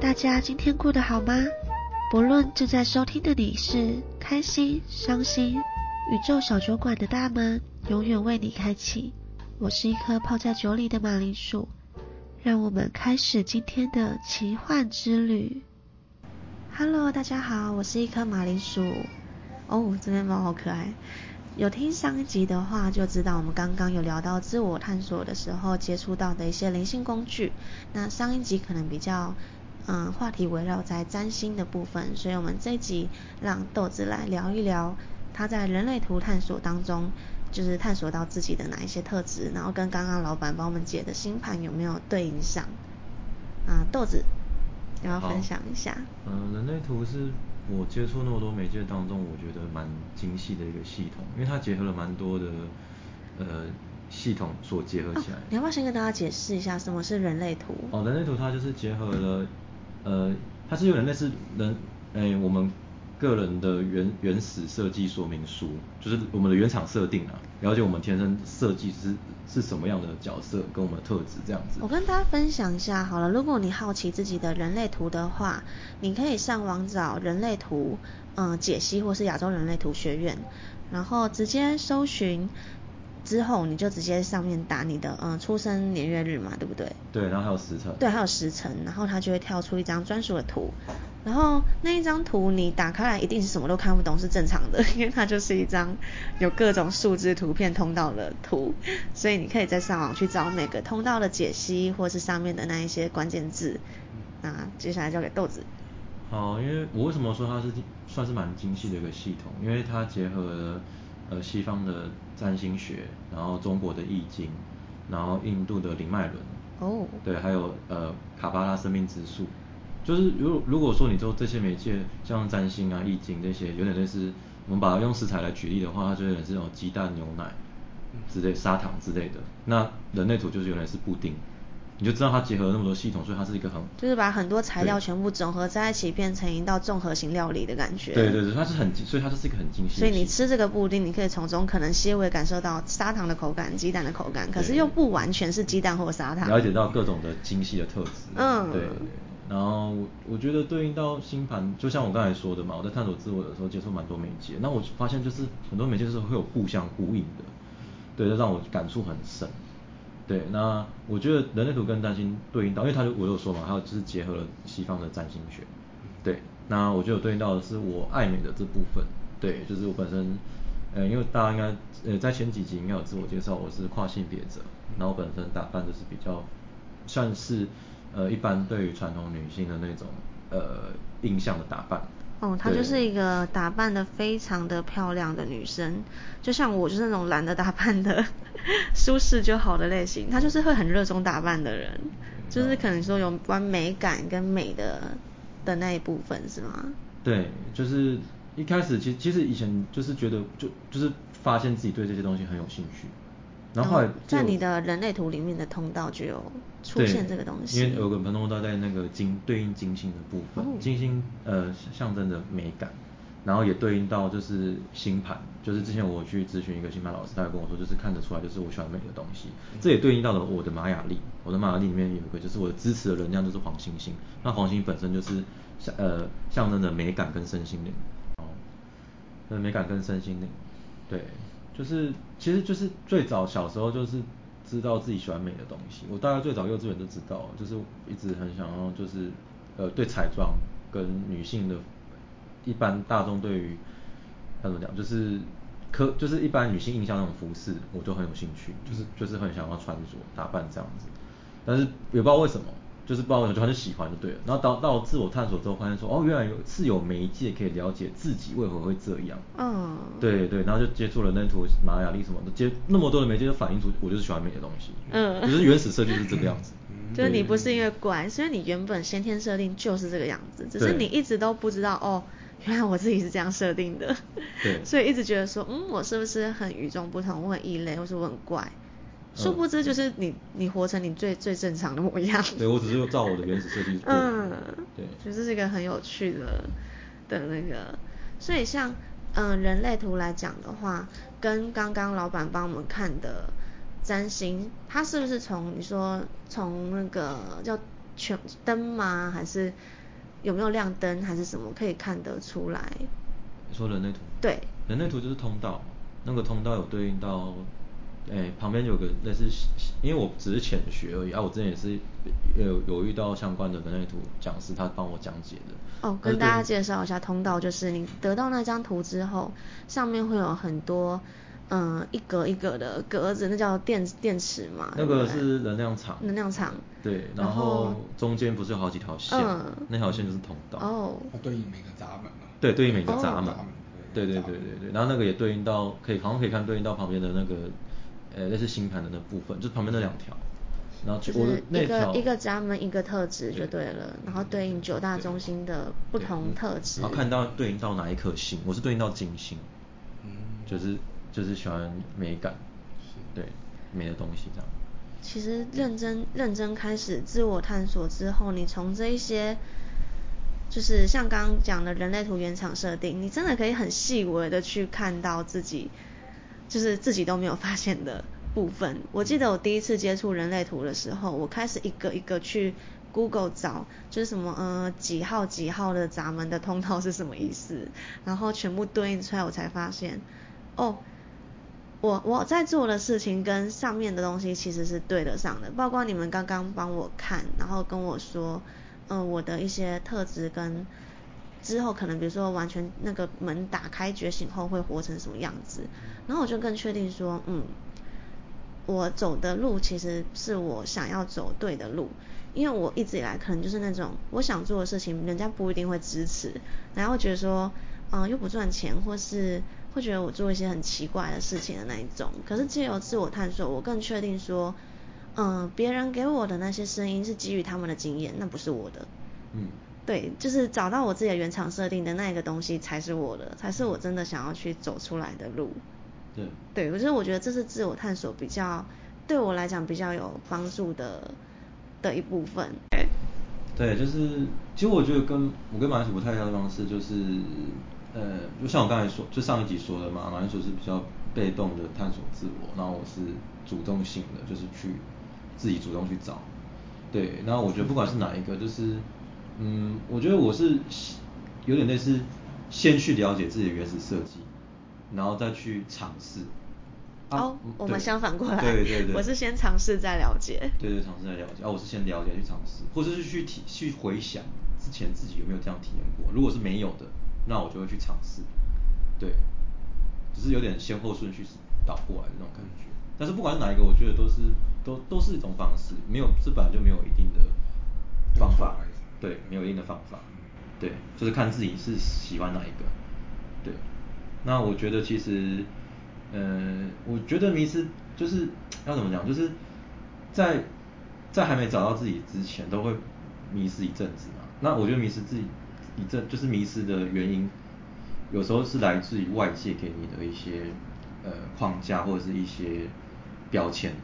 大家今天过得好吗？不论正在收听的你是开心、伤心，宇宙小酒馆的大门永远为你开启。我是一颗泡在酒里的马铃薯，让我们开始今天的奇幻之旅。Hello，大家好，我是一颗马铃薯。哦，这边猫好可爱。有听上一集的话，就知道我们刚刚有聊到自我探索的时候接触到的一些灵性工具。那上一集可能比较，嗯，话题围绕在占星的部分，所以我们这一集让豆子来聊一聊他在人类图探索当中，就是探索到自己的哪一些特质，然后跟刚刚老板帮我们解的星盘有没有对应上。啊，豆子，要要分享一下？嗯，人类图是。我接触那么多媒介当中，我觉得蛮精细的一个系统，因为它结合了蛮多的呃系统所结合起来。你要不要先跟大家解释一下什么是人类图？哦，人类图它就是结合了呃，它是有点类似人哎我们。个人的原原始设计说明书，就是我们的原厂设定啊，了解我们天生设计师是什么样的角色跟我们特质这样子。我跟大家分享一下好了，如果你好奇自己的人类图的话，你可以上网找人类图，嗯，解析或是亚洲人类图学院，然后直接搜寻之后，你就直接上面打你的嗯出生年月日嘛，对不对？对，然后还有时辰。对，还有时辰，然后它就会跳出一张专属的图。然后那一张图你打开来一定是什么都看不懂，是正常的，因为它就是一张有各种数字图片通道的图，所以你可以在上网去找每个通道的解析，或是上面的那一些关键字。那接下来交给豆子。好，因为我为什么说它是算是蛮精细的一个系统，因为它结合了呃西方的占星学，然后中国的易经，然后印度的灵脉轮，哦，对，还有呃卡巴拉生命之树。就是如如果说你做这些媒介像占星啊、易经这些，有点类似，我们把它用食材来举例的话，它就有点是那种鸡蛋、牛奶之类、砂糖之类的。那人类图就是原来是布丁，你就知道它结合了那么多系统，所以它是一个很就是把很多材料全部整合在一起，变成一道综合型料理的感觉。对对对，它是很所以它就是一个很精细。所以你吃这个布丁，你可以从中可能些微感受到砂糖的口感、鸡蛋的口感，可是又不完全是鸡蛋或砂糖。了解到各种的精细的特质。嗯。对。然后我我觉得对应到星盘，就像我刚才说的嘛，我在探索自我的时候接触蛮多媒介，那我发现就是很多媒介是会有互相呼应的，对，这让我感触很深。对，那我觉得人类图跟占星对应到，因为他就我有说嘛，还有就是结合了西方的占星学，对，那我觉得对应到的是我爱美的这部分，对，就是我本身，呃，因为大家应该呃在前几集应该有自我介绍，我是跨性别者，然后本身打扮就是比较算是。呃，一般对于传统女性的那种呃印象的打扮。哦，她就是一个打扮的非常的漂亮的女生，就像我就是那种懒得打扮的，舒适就好的类型。她就是会很热衷打扮的人，就是可能说有关美感跟美的的那一部分是吗？对，就是一开始其实其实以前就是觉得就就是发现自己对这些东西很有兴趣。然后后来在你的人类图里面的通道就有出现这个东西，因为有个通道在那个金对应金星的部分，金星呃象征着美感，然后也对应到就是星盘，就是之前我去咨询一个星盘老师，他跟我说就是看得出来就是我喜欢美的东西，这也对应到了我的玛雅历，我的玛雅历里面有一个就是我的支持的能量就是黄星星，那黄星本身就是象呃象征着美感跟身心灵，哦，那美感跟身心灵，对。就是，其实就是最早小时候就是知道自己喜欢美的东西。我大概最早幼稚园就知道，就是一直很想要，就是呃对彩妆跟女性的，一般大众对于怎么讲，就是科就是一般女性印象那种服饰，我就很有兴趣，就是就是很想要穿着打扮这样子。但是也不知道为什么。就是不知道为什么，就他就喜欢就对了。然后到到自我探索之后，发现说，哦，原来有是有媒介可以了解自己为何会这样。嗯。对对，然后就接触了那图玛雅历什么的，接那么多的媒介，就反映出我就是喜欢美的东西。嗯。就是原始设计是这个样子。就是你不是因为怪，是因为你原本先天设定就是这个样子，只是你一直都不知道哦，原来我自己是这样设定的。对。所以一直觉得说，嗯，我是不是很与众不同，我很异类，或是我很怪？殊不知就是你，你活成你最最正常的模样。对，我只是照我的原始设计嗯，对，就是是一个很有趣的的那个。所以像嗯人类图来讲的话，跟刚刚老板帮我们看的占星，它是不是从你说从那个叫全灯吗？还是有没有亮灯，还是什么可以看得出来？你说人类图？对，人类图就是通道，那个通道有对应到，诶，旁边有个类似，因为我只是浅学而已啊，我之前也是有有遇到相关的人类图讲师，他帮我讲解的。哦，跟大家介绍一下通道，就是你得到那张图之后，上面会有很多。嗯，一格一格的格子，那叫电电池嘛？那个是能量场。能量场。对，然后中间不是有好几条线？嗯。那条线就是通道。哦。它对应每个闸门嘛。对，对应每个闸门。对对对对对，然后那个也对应到，可以好像可以看对应到旁边的那个，呃，那是星盘的那部分，就是旁边那两条。然后就是一个一个闸门一个特质就对了，然后对应九大中心的不同特质。然后看到对应到哪一颗星，我是对应到金星。嗯。就是。就是喜欢美感，对美的东西这样。其实认真认真开始自我探索之后，你从这一些，就是像刚刚讲的人类图原厂设定，你真的可以很细微的去看到自己，就是自己都没有发现的部分。我记得我第一次接触人类图的时候，我开始一个一个去 Google 找，就是什么呃几号几号的闸门的通道是什么意思，然后全部对应出来，我才发现，哦。我我在做的事情跟上面的东西其实是对得上的，包括你们刚刚帮我看，然后跟我说，嗯，我的一些特质跟之后可能比如说完全那个门打开觉醒后会活成什么样子，然后我就更确定说，嗯，我走的路其实是我想要走对的路，因为我一直以来可能就是那种我想做的事情，人家不一定会支持，然后觉得说，嗯，又不赚钱或是。会觉得我做一些很奇怪的事情的那一种，可是借由自我探索，我更确定说，嗯，别人给我的那些声音是基于他们的经验，那不是我的。嗯，对，就是找到我自己的原厂设定的那一个东西才是我的，才是我真的想要去走出来的路。对，对，我觉得我觉得这是自我探索比较对我来讲比较有帮助的的一部分。对，就是其实我觉得跟我跟马来西不太一样的方式就是。呃，就像我刚才说，就上一集说的嘛，马云说是比较被动的探索自我，然后我是主动性的，就是去自己主动去找。对，然后我觉得不管是哪一个，就是嗯，我觉得我是有点类似先去了解自己的原始设计，然后再去尝试。哦，我们相反过来，对对对，我是先尝试再了解。对对，尝试再了解。啊，我是先了解去尝试，或者是去体去回想之前自己有没有这样体验过，如果是没有的。那我就会去尝试，对，只是有点先后顺序是倒过来的那种感觉。但是不管是哪一个，我觉得都是都都是一种方式，没有这本来就没有一定的方法，对，没有一定的方法，对，就是看自己是喜欢哪一个，对。那我觉得其实，呃，我觉得迷失就是要怎么讲，就是在在还没找到自己之前，都会迷失一阵子嘛。那我觉得迷失自己。一阵就是迷失的原因，有时候是来自于外界给你的一些呃框架或者是一些标签，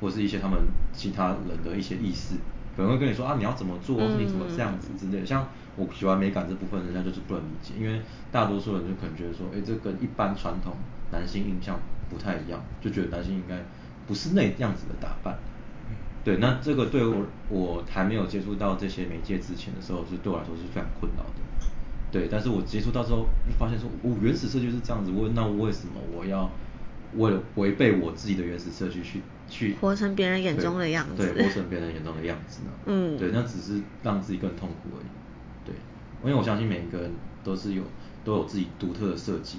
或者是一些他们其他人的一些意识，可能会跟你说啊你要怎么做，你怎么这样子之类。像我喜欢美感这部分，人家就是不能理解，因为大多数人就可能觉得说，哎，这跟一般传统男性印象不太一样，就觉得男性应该不是那样子的打扮。对，那这个对我我还没有接触到这些媒介之前的时候，是对我来说是非常困扰的。对，但是我接触到之后，发现说，我原始设计是这样子，我那为什么我要为了违背我自己的原始设计去去活成别人眼中的样子？对，活成别人眼中的样子呢？嗯，对，那只是让自己更痛苦而已。对，因为我相信每一个人都是有都有自己独特的设计。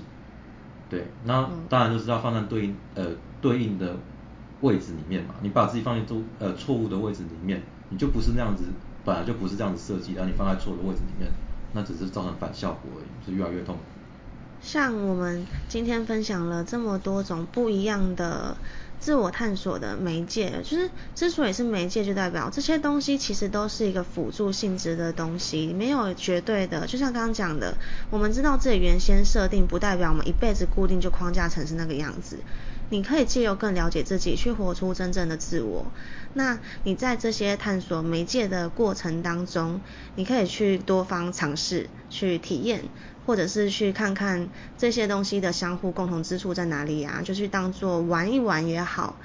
对，那当然就是要放在对应呃对应的。位置里面嘛，你把自己放在都呃错误的位置里面，你就不是那样子，本来就不是这样子设计，然后你放在错的位置里面，那只是造成反效果而已，是越来越痛苦。像我们今天分享了这么多种不一样的自我探索的媒介，就是之所以是媒介，就代表这些东西其实都是一个辅助性质的东西，没有绝对的。就像刚刚讲的，我们知道自己原先设定，不代表我们一辈子固定就框架成是那个样子。你可以借由更了解自己，去活出真正的自我。那你在这些探索媒介的过程当中，你可以去多方尝试，去体验，或者是去看看这些东西的相互共同之处在哪里啊？就去当做玩一玩也好，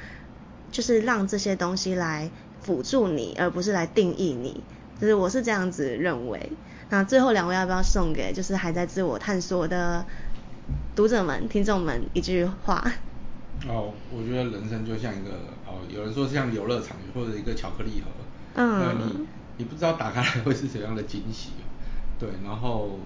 就是让这些东西来辅助你，而不是来定义你。就是我是这样子认为。那最后两位要不要送给就是还在自我探索的读者们、听众们一句话？哦，我觉得人生就像一个哦，有人说像游乐场或者一个巧克力盒，嗯，你你不知道打开来会是怎样的惊喜，对，然后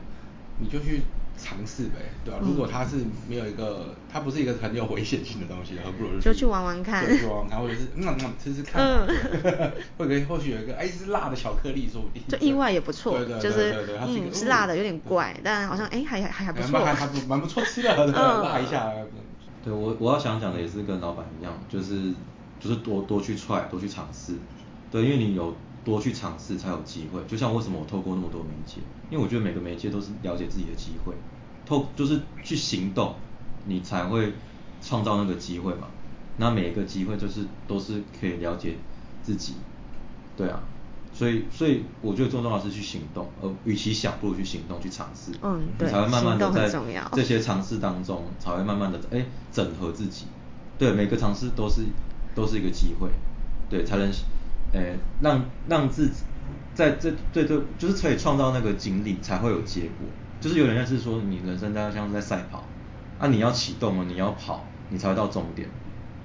你就去。尝试呗，对吧？如果它是没有一个，它不是一个很有危险性的东西，何不如就去玩玩看，去玩玩看，或者是嗯嗯吃吃看，嗯 或者或许有一个哎是辣的巧克力，说不定就意外也不错，对对对对对，嗯是辣的有点怪，但好像哎还还还不错，还还不蛮不错吃的，辣一下。对我我要想讲的也是跟老板一样，就是就是多多去踹，多去尝试，对，因为你有。多去尝试才有机会，就像为什么我透过那么多媒介，因为我觉得每个媒介都是了解自己的机会，透就是去行动，你才会创造那个机会嘛。那每一个机会就是都是可以了解自己，对啊，所以所以我觉得重要是去行动，呃与其想不如去行动去尝试，嗯，对，才会慢慢的在这些尝试当中才会慢慢的哎整合自己，对，每个尝试都是都是一个机会，对，才能。哎，让让自己在这对对，就是可以创造那个经历，才会有结果。就是有点像是说，你人生在像是在赛跑，啊，你要启动了，你要跑，你才会到终点。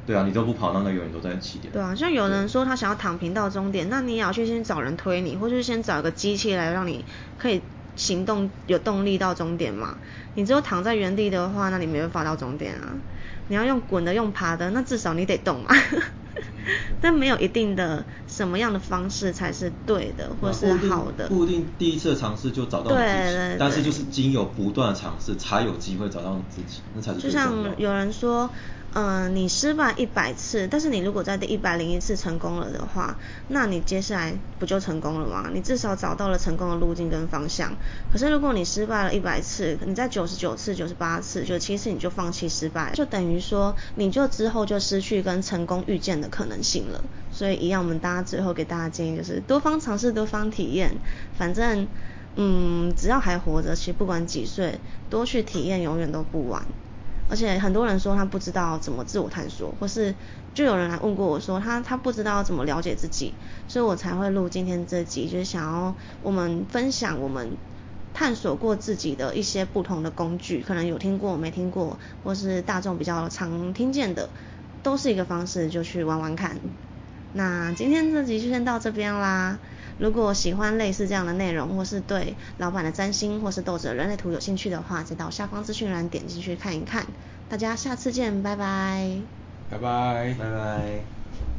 对啊，你都不跑，那那永远都在起点。对啊，像有人说他想要躺平到终点，那你也要去先找人推你，或者是先找一个机器来让你可以行动有动力到终点嘛。你只有躺在原地的话，那你没办法到终点啊。你要用滚的，用爬的，那至少你得动嘛。但没有一定的什么样的方式才是对的，或是好的。不一定第一次尝试就找到自己，但是就是经有不断的尝试，才有机会找到你自己，那才是就像有人说。嗯，你失败一百次，但是你如果在第一百零一次成功了的话，那你接下来不就成功了吗？你至少找到了成功的路径跟方向。可是如果你失败了一百次，你在九十九次、九十八次、九十七次你就放弃失败，就等于说你就之后就失去跟成功遇见的可能性了。所以一样，我们大家最后给大家建议就是多方尝试，多方体验。反正，嗯，只要还活着，其实不管几岁，多去体验永远都不晚。而且很多人说他不知道怎么自我探索，或是就有人来问过我说他他不知道怎么了解自己，所以我才会录今天这集，就是想要我们分享我们探索过自己的一些不同的工具，可能有听过没听过，或是大众比较常听见的，都是一个方式，就去玩玩看。那今天这集就先到这边啦。如果喜欢类似这样的内容，或是对老板的占星或是斗者人类图有兴趣的话，再到下方资讯栏点进去看一看。大家下次见，拜拜。拜拜，拜拜。